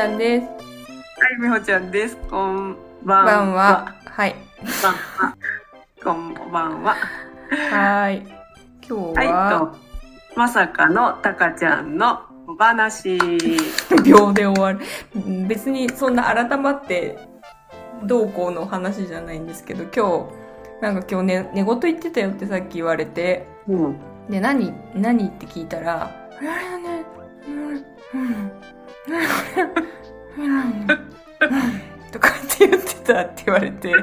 ちゃんです。はい、みほちゃんです。こんばんこんは。はい。こんばんは。は。い。今日は？い、は、と、まさかのたかちゃんのお話。秒で終わる。うん別にそんな改まってどうこうの話じゃないんですけど、今日、なんか今日ね、寝言言ってたよってさっき言われて、うん。で、何、何って聞いたら、あれね、うん、うん、うん、とかって言ってたって言われて、言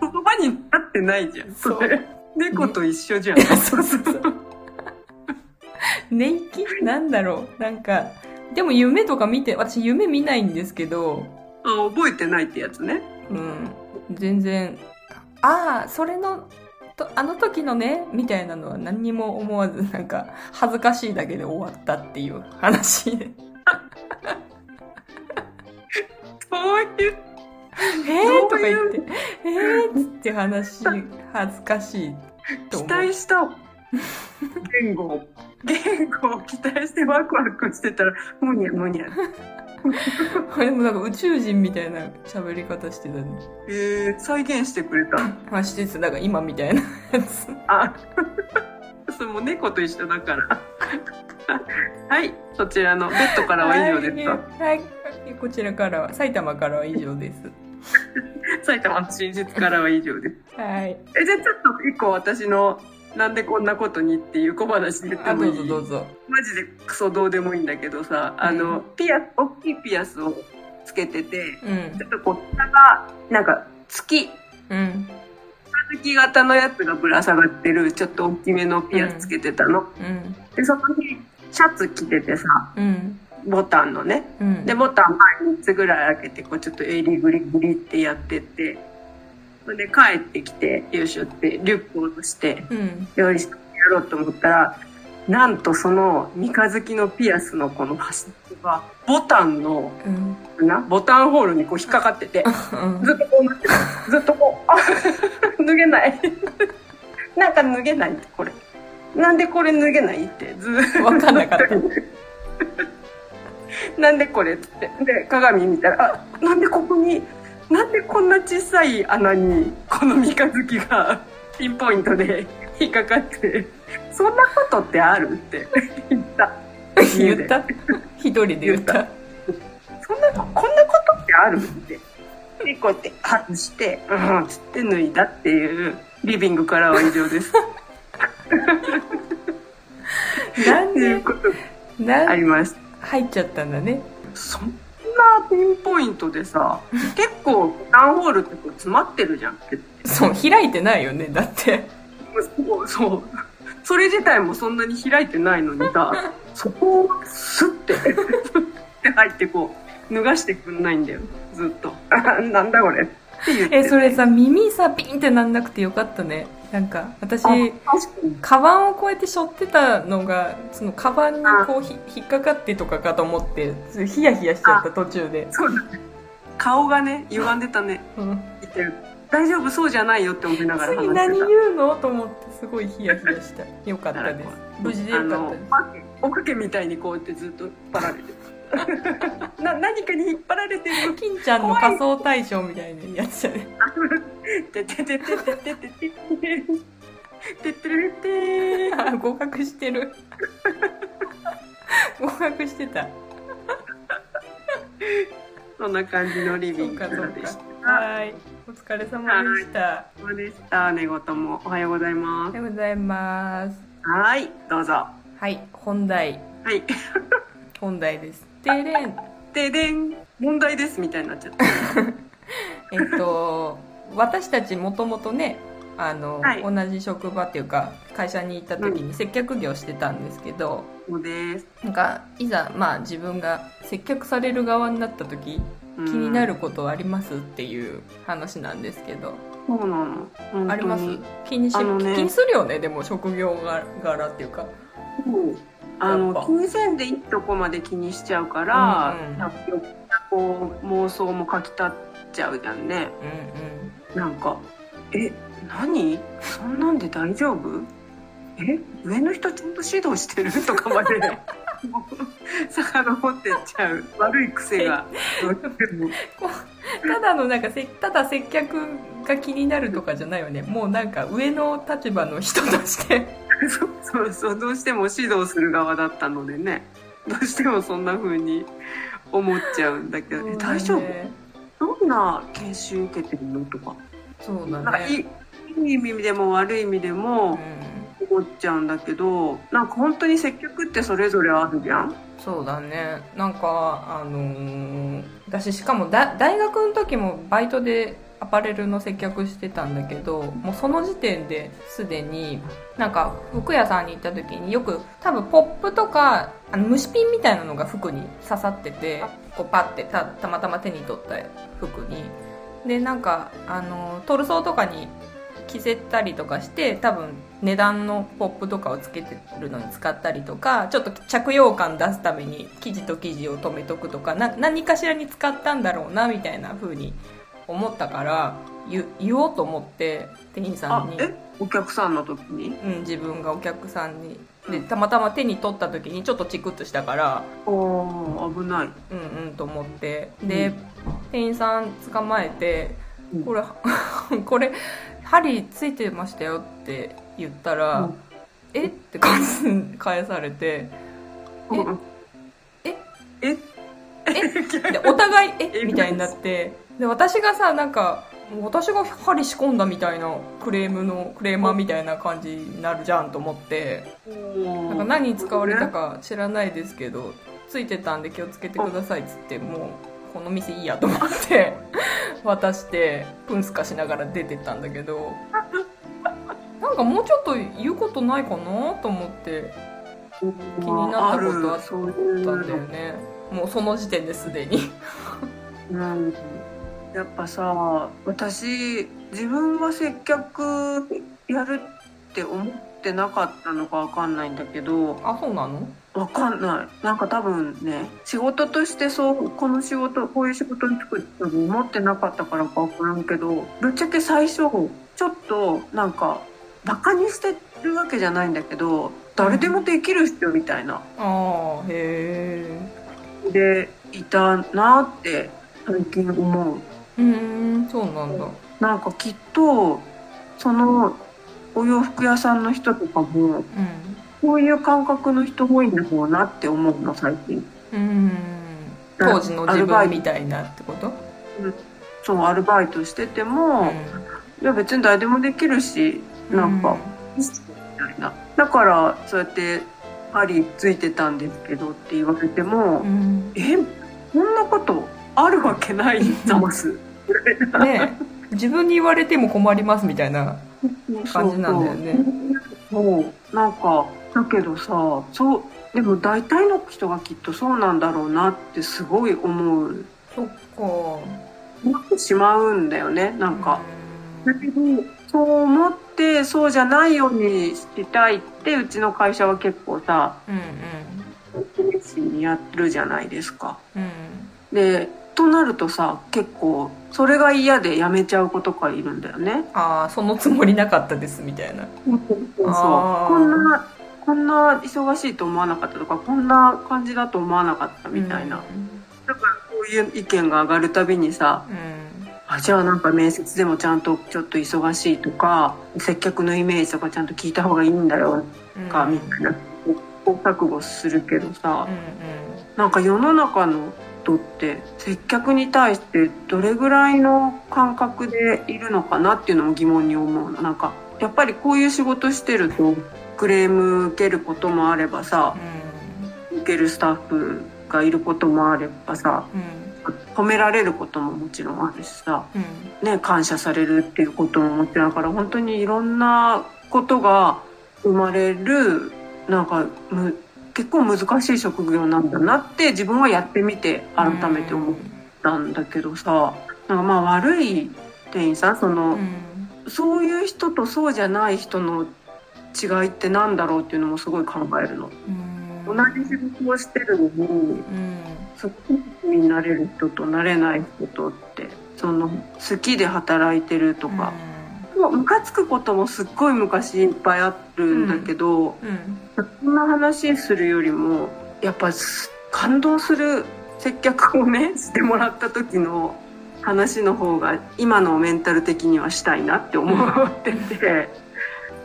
葉になってないじゃん。それ。猫と一緒じゃん。いやそうそうそう。寝息なんだろうなんか、でも夢とか見て、私夢見ないんですけど、あ覚えてないってやつね。うん、全然、ああ、それの、とあの時のね、みたいなのは何にも思わず、なんか、恥ずかしいだけで終わったっていう話で。そういう、えー？とか言って、えー？っつって話、恥ずかしいと期思う。待した言語を。言語を期待してワクワクしてたら、むにゃむにゃ。でもなんか宇宙人みたいな喋り方してたね。えー、再現してくれた。まあ、してた、なんか今みたいなやつ。あ、それも猫と一緒だから。はい、そちらのベッドからは以上ですか。はい、はいこちらからは、埼玉からは以上です。埼玉の真実からは以上です。はい。え、じゃあちょっと一個私の、なんでこんなことにっていう小話言ってあ、もいい？どうぞどうぞ。マジでクソどうでもいいんだけどさ、あの、ピアス、大きいピアスをつけてて、うんちょ。っとこう、下が、なんか、月、うん。月型のやつがぶら下がってる、ちょっと大きめのピアスつけてたの。うん。で、その日、シャツ着ててさ、うん。ボタンのね。うん。で、ボタン前3つぐらい開けて、こうちょっと襟ぐりぐりってやってって、それで帰ってきて、よいしょって、リュックを下ろして、うん。よいしてやろうと思ったら、なんとその三日月のピアスのこの端っこが、ボタンの、うん。な、ボタンホールにこう引っかかってて、うん。ずっとこうなってる。ずっとこう、あ、脱げない。なんか脱げないって、これ。なんでこれ脱げないって、ずーっわかんなかった。なんでこれっつって。で、鏡見たら、あ、なんでここに、なんでこんな小さい穴に、この三日月が ピンポイントで 引っかかって、そんなことってあるって 言った。言った？一人で言った？そんな、こんなことってあるって。で、こうやって外して、うん、つって脱いだっていう、リビングからは以上です。なんで、ありました。入っちゃったんだね。なピンポイントでさ、結構ボタンホールってこう詰まってるじゃんって。そう、開いてないよね、だって。そうそう。それ自体もそんなに開いてないのにさ、そこをスッて、スッて入ってこう、脱がしてくんないんだよ。ずっと。あ なんだこれ。え、それさ、耳さ、ピンってなんなくてよかったね。なんか、私。カバンをこうやって背負ってたのが、そのカバンにこうひ引っかかってとかかと思って、ヒヤヒヤしちゃった途中で。そうだね。顔がね、歪んでたね。うん。言ってる。大丈夫そうじゃないよって思いながら話次。何言うのと思って、すごいヒヤヒヤした。よかったです。無事でよかったです。おかけみたいにこうやってずっと引っ張られてるな 何かに引っ張られてる金ちゃんの仮装大賞みたいなやつじゃね。てててててててててててれてあ合格してる。合格してた。そんな感じのリビングでしか。たはい。お疲れ様でした。そうでした寝言もおはようございおまはようございます。すはいどうぞはい、本題。はい本題です。てれん。ででん。問題ですみたいになっちゃった。えっと、私たちもともとね、あの、はい。同じ職場っていうか、会社に行った時に接客業してたんですけど、そうです。なんか、いざ、まあ自分が接客される側になった時、気気になることはありますっていう話なんですけど、そうなの。あります？気にし、ね。気にするよね、でも職業柄っていうか。そうあの気にせんでいいとこまで気にしちゃうから、うんうん。こう妄想もかきたっちゃうじゃんね。うん。なんか「え何？そんなんで大丈夫？え上の人ちゃんと指導してる?」とかまで遡ってっちゃう悪い癖がどうしてもただのなんかせただ接客が気になるとかじゃないよねもうなんか上の立場の人としてそうそうそうどうしても指導する側だったのでねどうしてもそんな風に思っちゃうんだけど、え大丈夫どんな研修受けてるのとかそうだなんかいいねいい意味でも悪い意味でも思っちゃうんだけどなんか本当に接客ってそれぞれあるじゃん？そうだね。なんかあのー私しかもだ大学の時もバイトでアパレルの接客してたんだけどもうその時点ですでになんか服屋さんに行った時によく多分ポップとかあの虫ピンみたいなのが服に刺さっててこうパッてたたまたま手に取った服に。でなんかあのトルソーとかに着せたりとかして多分値段のポップとかをつけてるのに使ったりとかちょっと着用感出すために生地と生地を留めとくとかな何かしらに使ったんだろうなみたいな風に思ったから言言おうと思って店員さんに、お客さんの時に？うん、自分がお客さんに。でたまたま手に取った時にちょっとチクッとしたからおー危ない。うんうんと思って。で、店員さん捕まえてうん。これ これ針ついてましたよって言ったら、うんえ？って返されてえうん。え？え？でお互いえ？え？みたいになってで私がさなんか私が針仕込んだみたいなクレームのクレーマーみたいな感じになるじゃんと思ってなんか何に使われたか知らないですけどついてたんで気をつけてくださいっつってもうこの店いいやと思って渡してプンスカしながら出てったんだけど。なんかもうちょっと言うことないかなと思って気になったことあったんだよね。もうその時点ですでに。うん。やっぱさ私自分が接客やるって思ってなかったのかわかんないんだけど。あそうなの？わかんない。なんか多分ね仕事としてそうこの仕事こういう仕事に就くって思ってなかったからかわからんけどぶっちゃけ最初ちょっとなんかバカにしてるわけじゃないんだけど誰でもできる人みたいな。ああへえでいたなって最近思う。うーんそうなんだ。なんかきっとそのお洋服屋さんの人とかもうんこういう感覚の人多いんだろうなって思うの最近。うーん。当時の自分みたいなってこと？そうアルバイトしてても、いや別に誰でもできるしなんか、みたいなだからそうやって針ついてたんですけどって言われても、うん。えこんなことあるわけないざます。ねえ。自分に言われても困りますみたいな感じなんだよね。そうそう。そう。なんかだけどさそうでも大体の人がきっとそうなんだろうなってすごい思う。そっか。思ってしまうんだよねなんか、だけどそう思ってそうじゃないようにしたいってうちの会社は結構さうんうん。にやってるじゃないですか。うんでとなるとさ結構それが嫌で辞めちゃう子とかいるんだよね。ああそのつもりなかったですみたいな。そうこんなこんな忙しいと思わなかったとかこんな感じだと思わなかったみたいな、うん。だからこういう意見が上がるたびにさうん。あじゃあなんか面接でもちゃんとちょっと忙しいとか接客のイメージとかちゃんと聞いた方がいいんだようん。かみたいな試行錯誤するけどさうんうん。なんか世の中の人って接客に対してどれぐらいの感覚でいるのかなっていうのも疑問に思うの。なんかやっぱりこういう仕事してるとクレーム受けることもあればさ受けるスタッフがいることもあればさうん。褒められることももちろんあるしさうん。ね、感謝されるっていうことももちろんだから本当にいろんなことが生まれるなんかむ結構難しい職業なんだなって自分はやってみて改めて思ったんだけどさなんかまあ悪い店員さんその、うん。そういう人とそうじゃない人の違いってなんだろうっていうのもすごい考えるの。うん。同じ仕事をしてるのにうん。すごくになれる人となれない人とってその好きで働いてるとか。もうムカつくこともすっごい昔いっぱいあるんだけど、うん。そんな話するよりもやっぱす感動する接客をねしてもらった時の話の方が今のメンタル的にはしたいなって思ってて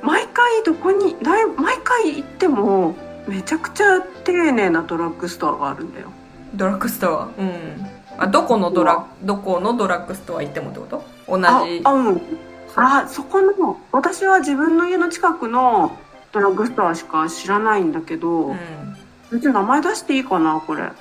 毎回どこにだい毎回行ってもめちゃくちゃ丁寧なドラッグストアがあるんだよ。ドラッグストア？うん。あどこのドラどこのドラッグストア行ってもってこと？同じ。ああうん。あそこの私は自分の家の近くのドラッグストアしか知らないんだけど、うん。別に名前出していいかなこれ。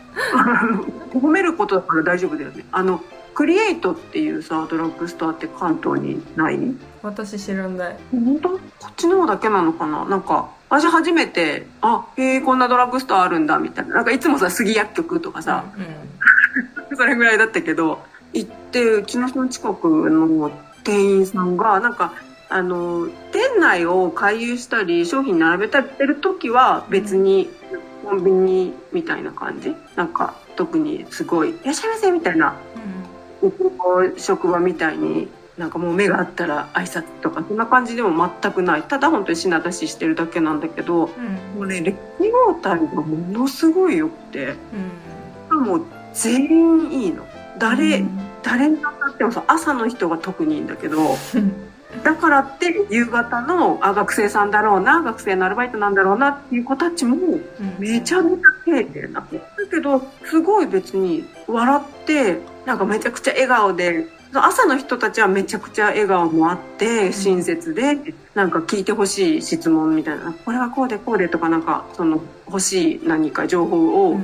褒めることだから大丈夫だよね。あのクリエイトっていうさドラッグストアって関東にない？私知らない。本当？こっちの方だけなのかな？なんか私初めてあへえこんなドラッグストアあるんだみたいな。なんかいつもさ杉薬局とかさ、う それぐらいだったけど行ってうちの人の近くの店員さんがなんかあの店内を回遊したり商品並べたりしてる時は別にコンビニみたいな感じ？なんか特にすごい「いらっしゃいませ」みたいな職場みたいになんかもう目があったら挨拶とかそんな感じでも全くない。ただ本当に品出ししてるだけなんだけどんうん。もうね歴応対がものすごい良くてうん。もう全員いいの。誰、うん。誰に当たってもさ朝の人が特にいいんだけどうん。だからって夕方のあ学生さんだろうな学生のアルバイトなんだろうなっていう子たちもめちゃめちゃ丁寧なだけどすごい別に笑ってなんかめちゃくちゃ笑顔で朝の人たちはめちゃくちゃ笑顔もあって親切でなんか聞いてほしい質問みたいな。これはこうでこうでとかなんかその欲しい何か情報を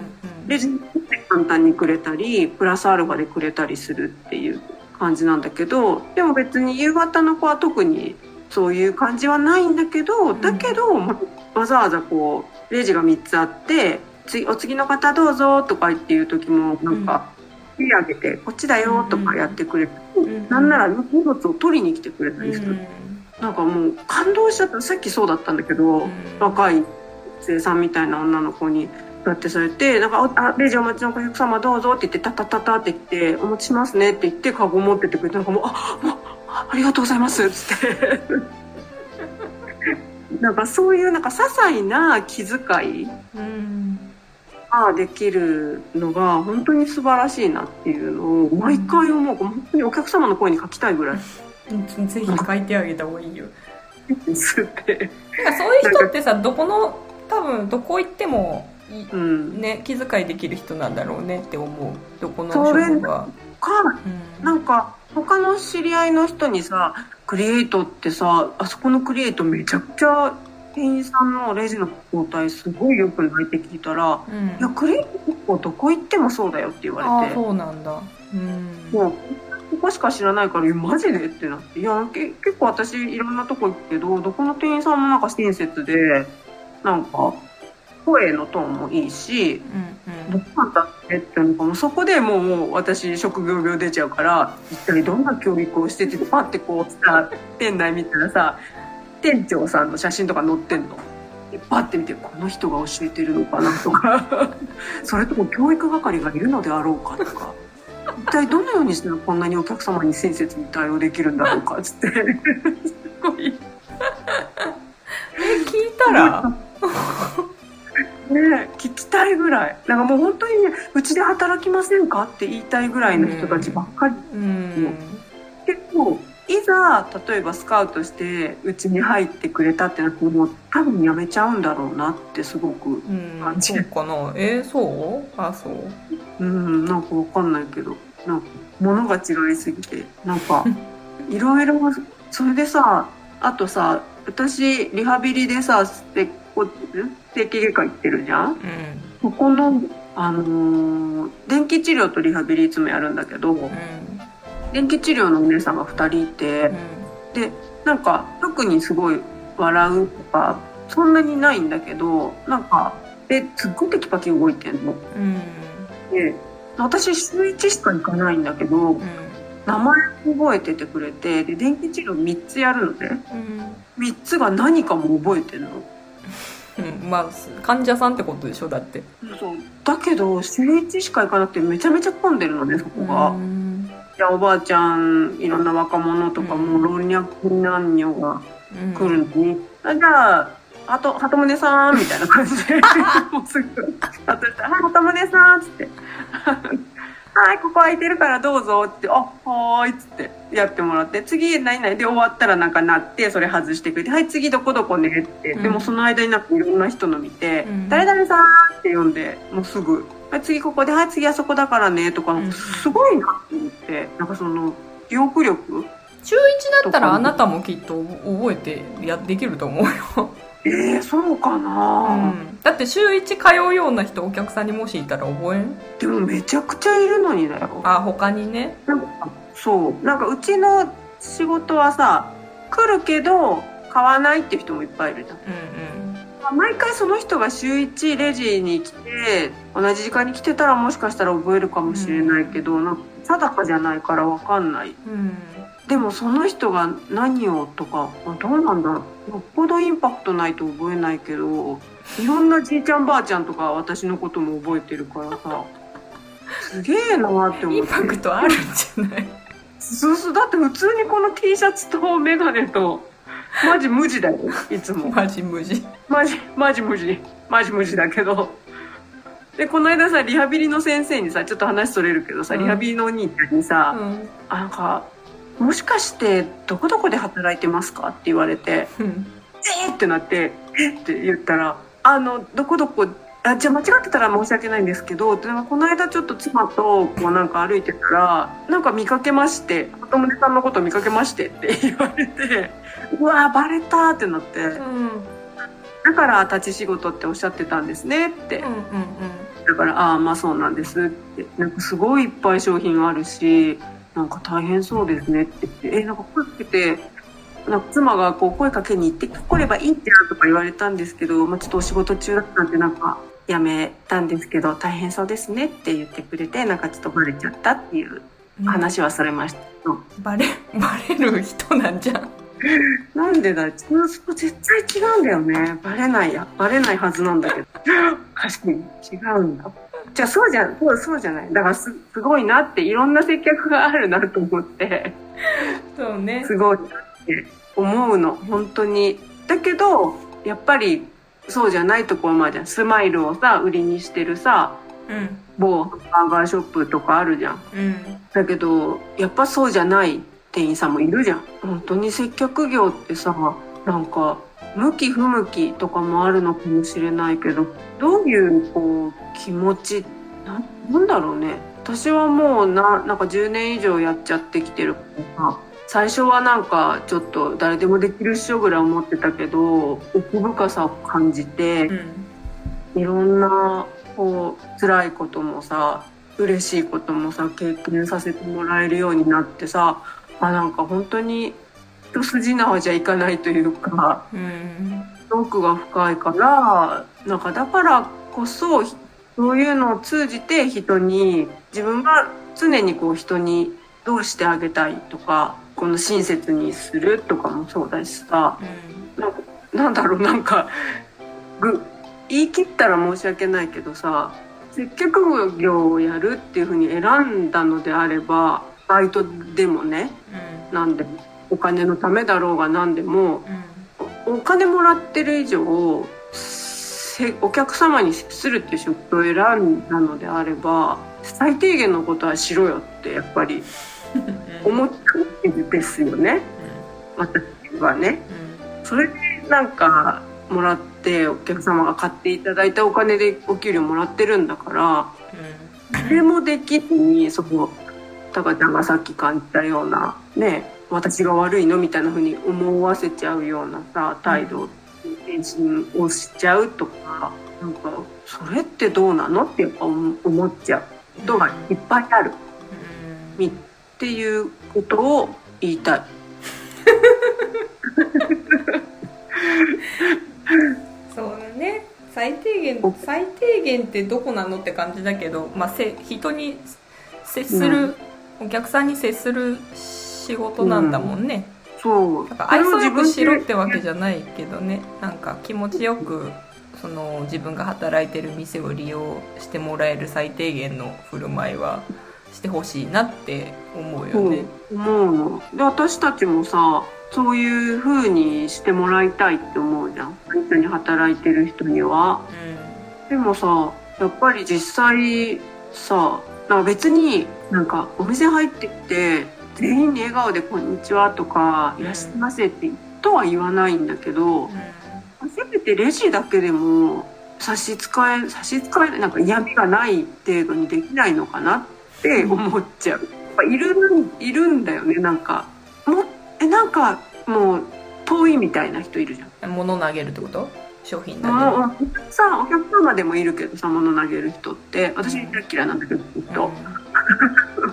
レジに簡単にくれたりプラスアルファでくれたりするっていう感じなんだけどでも別に夕方の子は特にそういう感じはないんだけどだけど、まわざわざこうレジが3つあって「次お次の方どうぞ」とかっていう時もなんか手挙げて「こっちだよ」とかやってくれて、ん。なんなら荷物を取りに来てくれたりする、うん。なんかもう感動しちゃった。さっきそうだったんだけど。うん。若い学生さんみたいな女の子にだってされてなんかおあ「レジお待ちのお客様どうぞ」って言って「タタタタ」って言って「お持ちしますね」って言ってカゴ持ってってくれてなんかもう「あもうあありがとうございます」っつって。なんかそういうなんか些細な気遣いうんができるのが本当に素晴らしいなっていうのを毎回思う。本当にお客様の声に書きたいぐらい。ぜひ書いてあげた方がいいよ。ですって。なんかそういう人ってさどこの多分どこ行ってもいうん、ね気遣いできる人なんだろうねって思う。どこのそれ職場か。うん。なんか他の知り合いの人にさクリエイトってさあそこのクリエイトめちゃくちゃ店員さんのレジの交代すごいよくない？って聞いたらうん「いやクリエイト結構どこ行ってもそうだよ」って言われて。そうなんだ。うん。もうここしか知らないから「えマジで?」ってなって「いやけ結構私いろんなとこ行くけどどこの店員さんもなんか親切でなんか声のトーンもいいしうんどこなんだってってなんかもうそこでもうもう私職業病出ちゃうから一体どんな教育をしててパッてこうさ店内見たらさ店長さんの写真とか載ってんの？でパッて見てこの人が教えてるのかなとか。それとも教育係がいるのであろうかとか。一体どのようにしたらこんなにお客様に親切に対応できるんだろうかつって。すごい。え聞いたら？ね聞きたいぐらい。なんかもう本当にねうちで働きませんかって言いたいぐらいの人たちばっかり。うん。結構いざ例えばスカウトしてうちに入ってくれたってなってもう多分やめちゃうんだろうなってすごくうん感じ。そうかな。えー、そう？あそう？うんなんかわかんないけどなんか物が違いすぎてなんか いろいろそれでさあとさ私リハビリでさ整整形外科行ってるじゃん？うん。ここのあのー電気治療とリハビリいつもやるんだけどうん電気治療のお姉さんが2人いてでなんか特にすごい笑うとかそんなにないんだけどなんかですっごいテキパキ動いてんの。うん。で私週1しか行かないんだけどうん。名前覚えててくれてで電気治療3つやるのね。うん。3つが何かも覚えてんの。うん。まあ患者さんってことでしょだって。そう。だけど週1しか行かなくてめちゃめちゃ混んでるのねそこが。うんじゃあおばあちゃんいろんな若者とかうん。もう老若男女がうん。来るのに、あじゃああと、鳩宗さんみたいな感じで、もうすぐ、はい、鳩宗さんっつって、はい、ここ空いてるからどうぞって、あ、はーいっつってやってもらって、次何々で終わったらなんかなって、それ外してくれて、はい、次どこどこねって、うん。でもその間になんかいろんな人の見て、うん。誰々さんって呼んで、もうすぐ、はい、次ここで、はい、次あそこだからねとか、うんすごいなと思って、なんかその、記憶力？中1だったらあなたもきっと覚えてやできると思うよ、えー、そうかうな、ん、だって週1通うような人お客さんにもしいたら覚えん？でもめちゃくちゃいるのにだよ。あ他にね。なんかそう。なんかうちの仕事はさ、来るけど買わないって人もいっぱいいるじゃん。うんまあ毎回その人が週1レジに来て、同じ時間に来てたらもしかしたら覚えるかもしれないけど、なんか定かじゃないからわかんない。うんうんでもその人が何をとか、あどうなんだろう。よっぽどインパクトないと覚えないけど、いろんなじいちゃんばあちゃんとか私のことも覚えてるからさ、すげえなーって思って。インパクトあるんじゃない？そうそう、だって普通にこの T シャツとメガネと、マジ無地だよ、いつも。マジ無事マジ、マジ無地。マジ無地だけど。で、この間さ、リハビリの先生にさ、ちょっと話それるけどさ、うんリハビリのお兄ちゃんにさ、うんあなんか、もしかして、どこどこで働いてますかって言われて、うんえーってなって、えって言ったら、あの、どこどこ、あ、じゃあ間違ってたら申し訳ないんですけど、でなんかこの間ちょっと妻とこうなんか歩いてたら、なんか見かけまして、鳩宗さんのこと見かけましてって言われて、うわーバレたってなって、うんだから立ち仕事っておっしゃってたんですねってうん。うんだから、ああ、まあそうなんですって。なんかすごいいっぱい商品あるし、なんか大変そうですねって言って、え、なんか声かけて、なんか妻がこう声かけに行って来ればいいじゃんとか言われたんですけど、まあちょっとお仕事中だったんでなんかやめたんですけど、大変そうですねって言ってくれて、なんかちょっとバレちゃったっていううん話はされましたけど、バレバレる人なんじゃん なんでだそこ絶対違うんだよね。バレないや。バレないはずなんだけど。確かに違うんだ。じゃあそうじゃ、そう、そうじゃない。だからす、すごいなって、いろんな接客があるなと思って、そうねすごいなって思うの。本当に。だけど、やっぱり、そうじゃないところまで、スマイルをさ、売りにしてるさ、うん某ハンバーガーショップとかあるじゃん。うんだけどやっぱそうじゃない店員さんもいるじゃん本当に接客業ってさなんか向き不向きとかもあるのかもしれないけどどういうこう気持ちななんだろうね私はもうななんか10年以上やっちゃってきてるからさ最初はなんかちょっと誰でもできるっしょぐらい思ってたけど奥深さを感じてうん。いろんなこう辛いこともさ嬉しいこともさ経験させてもらえるようになってさあなんか本当に一筋縄じゃいかないというかうん。奥が深いからなんかだからこそそういうのを通じて人に自分が常にこう人にどうしてあげたいとかこの親切にするとかもそうだしさ。なんかなんだろうなんかぐ言い切ったら申し訳ないけどさ接客業をやるっていうふうに選んだのであればバイトでもねなんでもお金のためだろうが何でもうん。おお金もらってる以上せお客様に接するっていう仕事を選んだのであれば最低限のことはしろよってやっぱりうん思っちゃうんですよね。私はね。それでなんかもらってお客様が買っていただいたお金でお給料もらってるんだからそれもできずにそこタカちゃんがさっき感じたようなね私が悪いのみたいな風に思わせちゃうようなさ態度返信をしちゃうとかなんかそれってどうなのってやっぱ思思っちゃう。ことがいっぱいある。うんっていうことを言いたい。そうだね。最低限最低限ってどこなのって感じだけど、まあ、せ人に接する、お客さんに接する仕事なんだもんね、そう。だから愛想よくしろっそてわけじゃないけどね。なんか気持ちよくその自分が働いてる店を利用してもらえる最低限の振る舞いはしてほしいなって思うよね。思うの。で私たちもさそういう風にしてもらいたいって思うじゃん。一緒に働いてる人には。でもさやっぱり実際さなんか別になんかお店入ってきて全員に笑顔で「こんにちは」とか「いらっしゃいませ」ってとは言わないんだけど、うん。せめてレジだけでも差し支え差し支えなんか嫌味がない程度にできないのかなって思っちゃう。やっぱいるいるんだよねなんか。もえなんかもう遠いみたいな人いるじゃん。物投げるってこと？商品投げる？お客さんお客様でもいるけどさ物投げる人って。私大嫌いなんだけどずっと、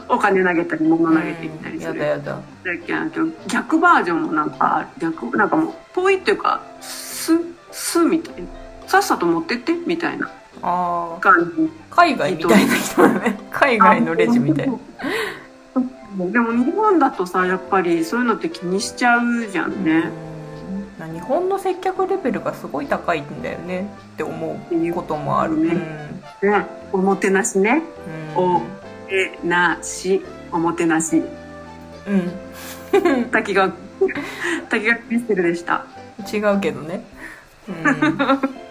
お金投げたり物投げていったりする。やだやだ。大嫌いなんだけど逆バージョンもなんか逆なんかもう遠いっていうかすすみたいな。さっさと持ってってみたいなあ海外みたいな人だね。海外のレジみたいな。でも日本だとさやっぱりそういうのって気にしちゃうじゃんね、うん日本の接客レベルがすごい高いんだよねって思うこともある。ねねおもてなしね。うん。おえなしおもてなし。うん。滝川滝川クリステルでした。違うけどね、うん、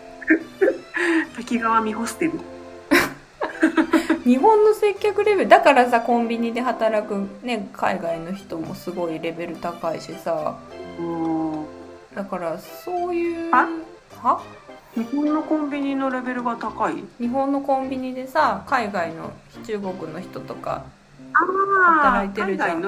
滝川美ホステル。日本の接客レベルだからさコンビニで働く、ね、海外の人もすごいレベル高いしさ。もだからそういうあ？は？う日本のコンビニのレベルが高い？日本のコンビニでさ海外の中国の人とか働いてるじゃん。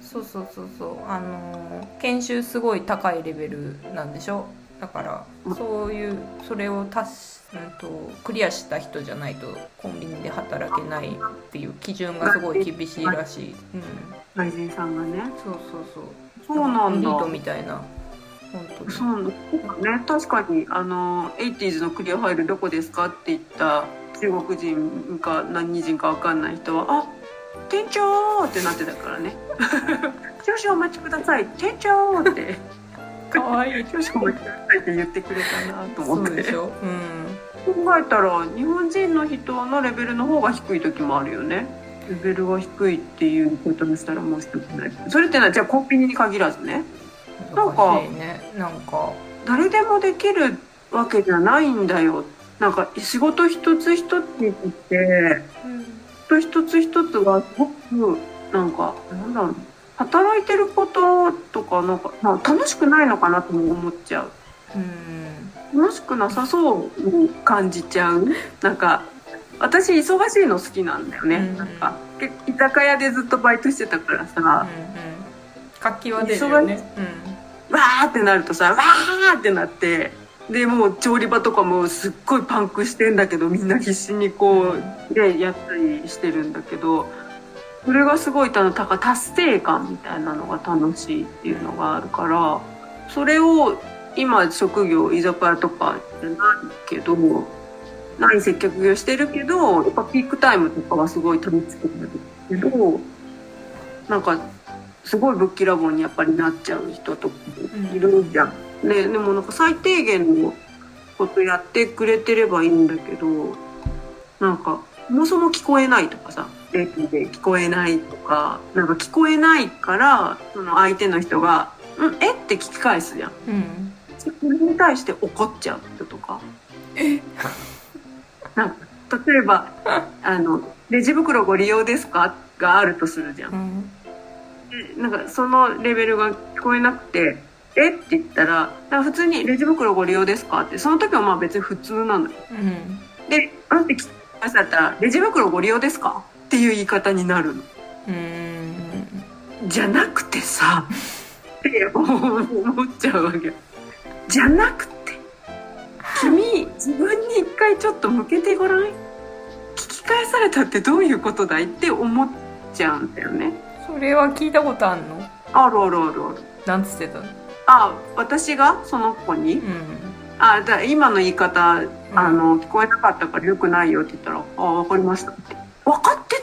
そうそうそうそう。あのー研修すごい高いレベルなんでしょ？だからうんそういうそれを達し、うん、とクリアした人じゃないとコンビニで働けないっていう基準がすごい厳しいらしい、うん、外人さんがね。そうそうそう。そうなんだ。エリートみたいな。本当に。そうね。確かにあの 80s のクリアファイルどこですかって言った中国人か何人か分かんない人は「あ店長!」ってなってたからね「少々お待ちください。店長!」って。かわいい「少々お待ちください」って言ってくれたなとそ思って。うでしょ、うん、考えたら日本人の人のレベルの方が低い時もあるよね。レベルが低いっていうことにしたらもう一つないそれってのはじゃあコンビニに限らずね。なんかなんか。誰でもできるわけじゃないんだよ。なんか仕事一つ一つって一つ一つがすごくなんかなんだろう。働いてることとかなんか、まあ、楽しくないのかなとも思っちゃう。うん楽しくなさそうに感じちゃう。なんか私忙しいの好きなんだよね、うん。なんかけ居酒屋でずっとバイトしてたからさ、うんうん。活気は出るよね。わーってなるとさわーってなってでもう調理場とかもすっごいパンクしてんだけどみんな必死にこうでやったりしてるんだけどそれがすごい達成感みたいなのが楽しいっていうのがあるからそれを今職業居酒屋とかじゃないけどない接客業してるけどやっぱピークタイムとかはすごい楽しくなるけどなんかすごいぶっきらぼうにやっぱりなっちゃう人とかいるじゃん。ね、でもなんか最低限のことやってくれてればいいんだけどなんかそもそも聞こえないとかさレキで聞こえないとかなんか聞こえないからその相手の人が「んえ？っ?」て聞き返すじゃ。んうんそれに対して怒っちゃう人とか。なんか例えばあの「レジ袋ご利用ですか?」があるとするじゃんう。んでなんかそのレベルが聞こえなくて「え？っ?」て言ったらら普通に「レジ袋ご利用ですか?」ってその時はまあ別に普通なのよ。うんで「うん?」って聞き返されたら「レジ袋ご利用ですか?」っていう言い方になるの。うんじゃなくてさって思っちゃうわけ。じゃなくて君自分に一回ちょっと向けてごらん。聞き返されたってどういうことだいって思っちゃうんだよね。それは聞いたことあんの？あるあるあるある。なんつってたの？あ私が？その子に？うん。あだ今の言い方あの聞こえなかったからよくないよって言ったら「あ分かりました」って「分かってね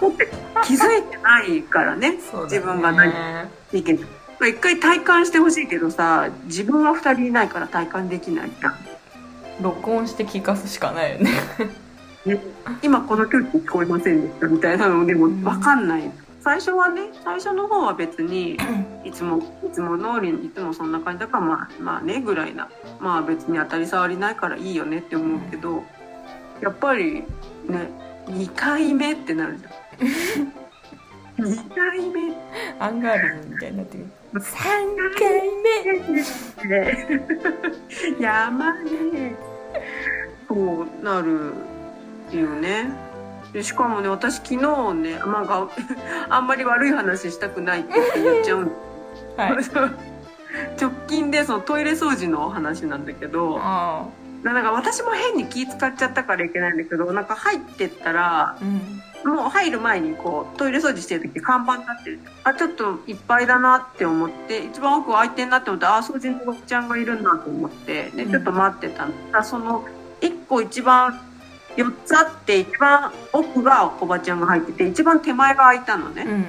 ー」って。気づいてないからね。自分が何いいけど一回体感してほしいけどさ自分は二人いないから体感できないじゃん。録音して聞かすしかないよね。ね今この空気聞こえませんでした？みたいなのでも分かんない。最初はね最初の方は別に いつもいつも通りにいつもそんな感じだからまあまあねぐらいな。まあ別に当たり障りないからいいよねって思うけどやっぱりね2回目ってなるじゃん。2回目。アンガールズみたいになってる。3回目。ね山ねそうなるよね。でしかもね私昨日ね、まあ、が あんまり悪い話したくないって言っちゃうんはい。直近でそのトイレ掃除の話なんだけど。あなんか私も変に気使っちゃったからいけないんだけどなんか入ってったらあうん。もう入る前にこうトイレ掃除してる時看板立ってるあちょっといっぱいだなって思って一番奥空いてんなって思ってあ掃除のおばちゃんがいるんだと思ってでうん。ちょっと待ってたの、あその1個一番4つあって一番奥がおばちゃんが入ってて一番手前が空いたのね、うんうん。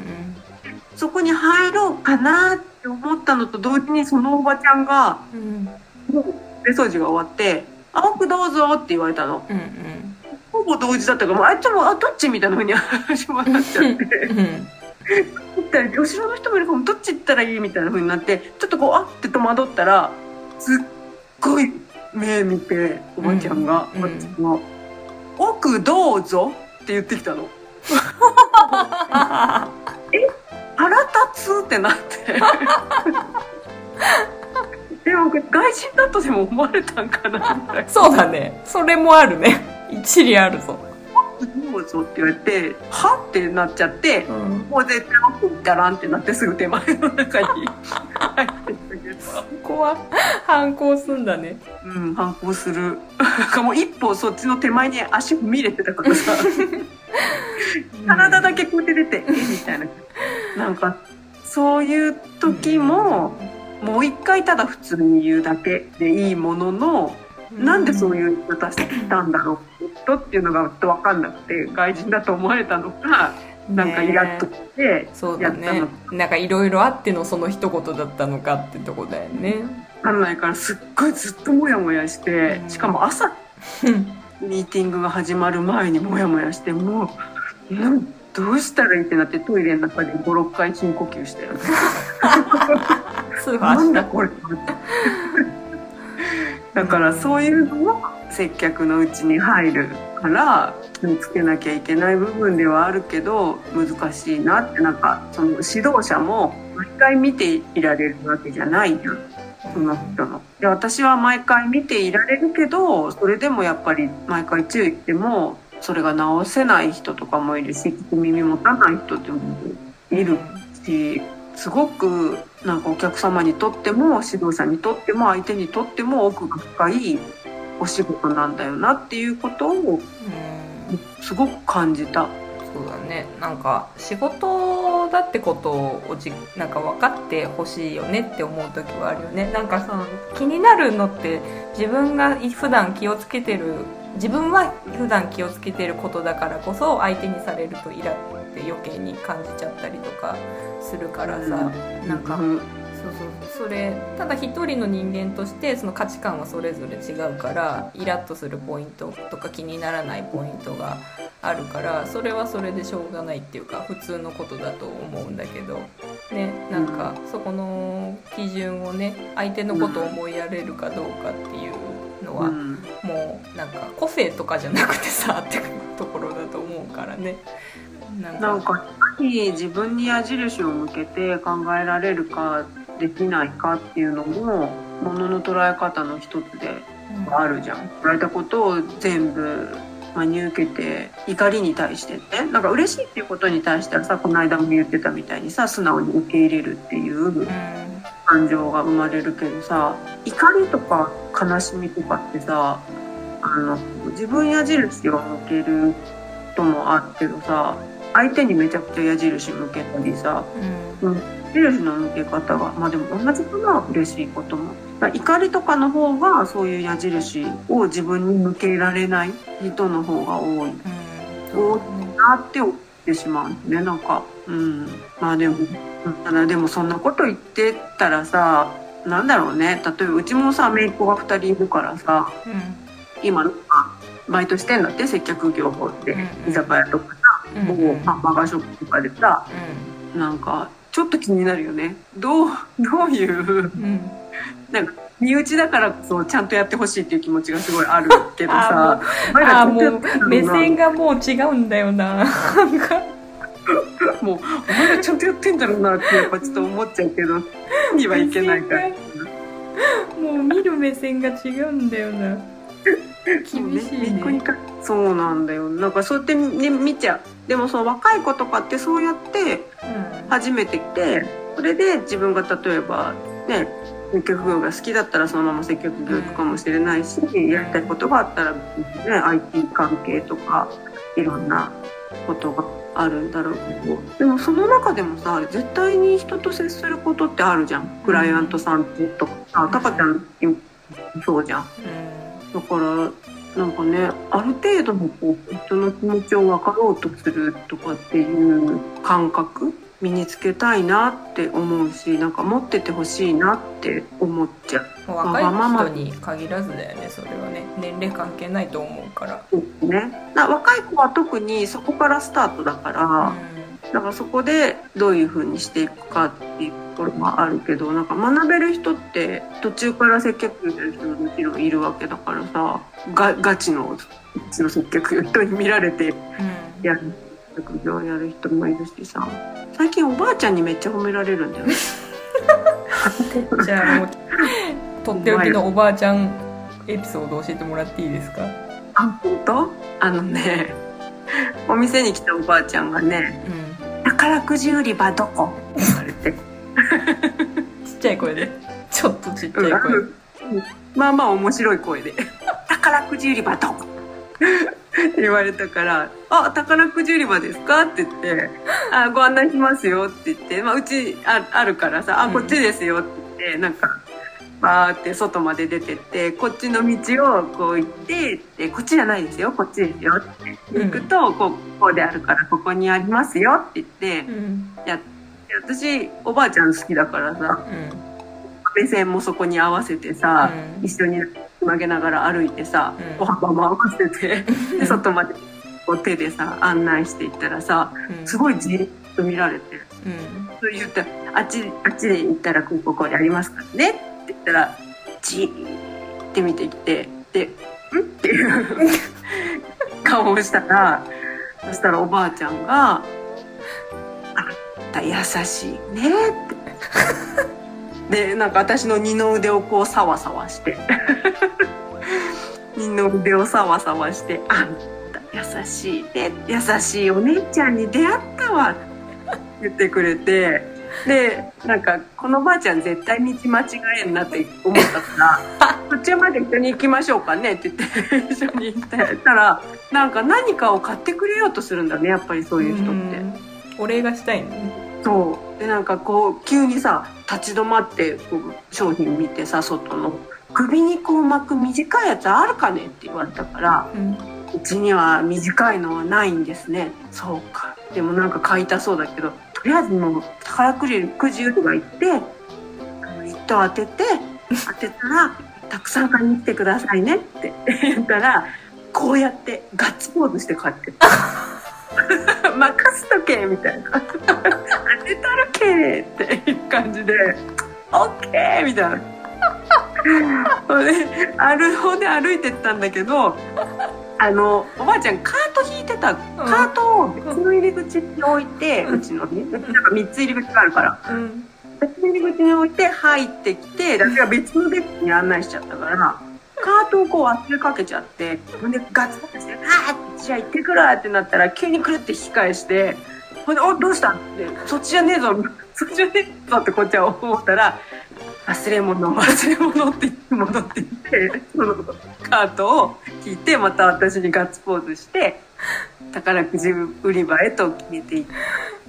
そこに入ろうかなって思ったのと同時にそのおばちゃんがうん。もう掃除が終わって「あ奥どうぞ」って言われたの。うんほぼ同時だったからもうあっちもあどっち？みたいな風に始まっちゃって。うん ら後ろの人もいるからどっち行ったらいい？みたいな風になってちょっとこうあって戸惑ったらすっごい目見ておばちゃんが、うん私の奥どうぞ」って言ってきたの。腹立つ？ってなって。でも外人だとでも思われたんかなみたいな。そうだねそれもあるね 一理あるぞ、どうぞって言われてはってなっちゃってうん、もう絶対奥行ったらんってなってすぐ手前の中に入ってったけど。ここは反抗すんだねうん、反抗する。なんかもう一歩そっちの手前に足踏み入れてたからさ、体だけこうやって出て、えみたいな。なんか、そういう時も、もう一回ただ普通に言うだけでいいものの、なんでそうういう言い方したんだろう、人っていうのがちょっとわかんなくて、外人だと思われたのか、なんかイラッとねして、そうだやったねのなんかいろいろあってのその一言だったのかってとこだよね。わかんないから、すっごいずっとモヤモヤして、しかも朝ミーティングが始まる前にモヤモヤしてもうなん。どうしたらいいってなってトイレの中で56回深呼吸したよね。通話なんだこれだからそういうのも接客のうちに入るから気をつけなきゃいけない部分ではあるけど難しいなってなんかその指導者も毎回見ていられるわけじゃないじゃん。その人の。で、私は毎回見ていられるけど、それでもやっぱり毎回注意しても、それが直せない人とかもいるし、聞く耳持たない人ってもいるし、すごくなんかお客様にとっても、指導者にとっても、相手にとっても奥が深いお仕事なんだよなっていうことをうん。すごく感じた。そうだね。なんか仕事だってことをじなんか分かってほしいよねって思う時はあるよね。なんかさ気になるのって自分が普段気をつけてる自分は普段気をつけてることだからこそ相手にされるとイラって余計に感じちゃったりとかするからさ、なんかうん。そうそう。それただ一人の人間としてその価値観はそれぞれ違うからイラッとするポイントとか気にならないポイントがあるからそれはそれでしょうがないっていうか普通のことだと思うんだけど。ねなんかそこの基準をね相手のことを思いやれるかどうかっていうのはうん。もうなんか個性とかじゃなくてさってところだと思うからね。なんかいかに自分に矢印を向けて考えられるかできないかっていうのもものの捉え方の一つでうんあるじゃん。捉えたことを全部真に受けて怒りに対してねなんか嬉しいっていうことに対してはさこの間も言ってたみたいにさ素直に受け入れるっていううん感情が生まれるけどさ怒りとか悲しみとかってさあの自分矢印を向けることもあるけどさ相手にめちゃくちゃ矢印向けたりさうん。矢印の向け方がまあでも同じかな嬉しいことも。怒りとかの方がそういう矢印を自分に向けられない人の方が多い。うん。そうだねなって思ってしまうんねなんか。うん。まあでもただでもそんなこと言ってたらさなんだろうね。例えばうちもさ姪っ子が2人いるからさ今なんかバイトしてんだって接客業法って。うん。居酒屋とかさうん某ハンバーガーショップとかでさなんかちょっと気になるよね。どう どういううん。なんか身内だからこそちゃんとやってほしいっていう気持ちがすごいあるけどあさああもう目な線がもう違うんだよな。もうお前らちゃんとやってんだろうなってやっぱちょっと思っちゃうけどにはいけないから。もう見る目線が違うんだよな。厳しいねそうなんだよ。なんかそうやって、ね、見ちゃう。でもその若い子とかってそうやってうん。初めて来てそれで自分が例えばね接客業が好きだったらそのまま接客業行くかもしれないし、やりたいことがあったら、ね、IT 関係とかいろんなことがあるんだろうけどでもその中でもさ絶対に人と接することってあるじゃん。クライアントさんとかさタカちゃんそうじゃん。だからなんかねある程度のこう人の気持ちを分かろうとするとかっていう感覚身につけたいなって思うしなんか持っててほしいなって思っちゃう。若い人に限らずだよねそれはね。年齢関係ないと思うから。ですね、な若い子は特にそこからスタートだから、だからそこでどういう風にしていくかっていうところもあるけどなんか学べる人って途中から接客業やる人ももちろんいるわけだからさがガチのガチの接客業人に見られてうんやる接客業やる人もいるしさ。最近おばあちゃんにめっちゃ褒められるんだよね。じゃあもうとっておきのおばあちゃんエピソード教えてもらっていいですか？あ本当？あのねお店に来たおばあちゃんがねうん「宝くじ売り場どこ?」って言われて。ちっちゃい声でちょっとちっちゃい声うんまあまあ面白い声で「宝くじ売り場どこ?」って言われたから「あ宝くじ売り場ですか?」って言って「あご案内しますよ」って言って、まあ、うちああるからさ「あこっちですよ」って言ってなんかバーって外まで出てってこっちの道をこう行ってでこっちじゃないですよ。こっちですよって。行くと、こうこうであるからここにありますよって言ってうん。や私おばあちゃん好きだからさうん。目線もそこに合わせてさ、うん。一緒に曲げながら歩いてさ、うん。歩幅も合わせて で外までこう手でさ案内していったらさうん。すごいじーっと見られて。うん。そう言ったらあっちあっちで行ったらこうここにありますからね。ってって言ったらじーって見てきてで「ん?」っていう顔をしたらそしたらおばあちゃんが「あんた優しいね」って。でなんか私の二の腕をこうサワサワして二の腕をサワサワして「あんた優しいね優しいお姉ちゃんに出会ったわ」って言ってくれてでなんかこのばあちゃん絶対道間違えんなって思ったから「途中まで一緒に行きましょうかね」って言って一緒に行ってたらなんか何かを買ってくれようとするんだねやっぱりそういう人って。うん。お礼がしたいのね。そう。でなんかこう急にさ立ち止まってこう商品見てさ外の首にこう巻く短いやつあるかねって言われたからうん。うちには短いのはないんですね。そうか。でもなんか買いたそうだけどとりあえずもう宝くじくじ売り場行って一等当てて 当てたらたくさん買いに来てくださいねって言ったらこうやってガッツポーズして帰って 任すとけみたいな当てたるけっていう感じでオッケーみたいな。で歩いてったんだけどあのおばあちゃんカート引いてたカートを別の入り口に置いて、うちのねうちなんか3つ入り口があるから。うん。別の入り口に置いて入ってきて私が別のデッキに案内しちゃったからカートをこう忘れかけちゃってほんでガツガツして「あーじゃあ行ってくるわ」ってなったら急にくるって引き返してほんで「おどうした?」って「そっちじゃねえぞそっちじゃねえぞ」ってこっちは思ったら「忘れ物忘れ物」って言って戻って そのカートを引いてまた私にガッツポーズして宝くじ売り場へと消えていっ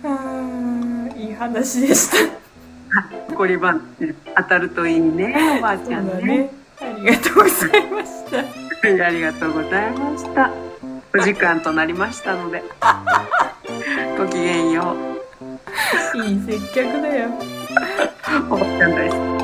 た。あーいい話でした。ゴリバン当たるといいねおばあちゃんね。ね。ありがとうございました。はいありがとうございました。お時間となりましたので ごきげんよいい接客だよ。うおばあちゃん大好き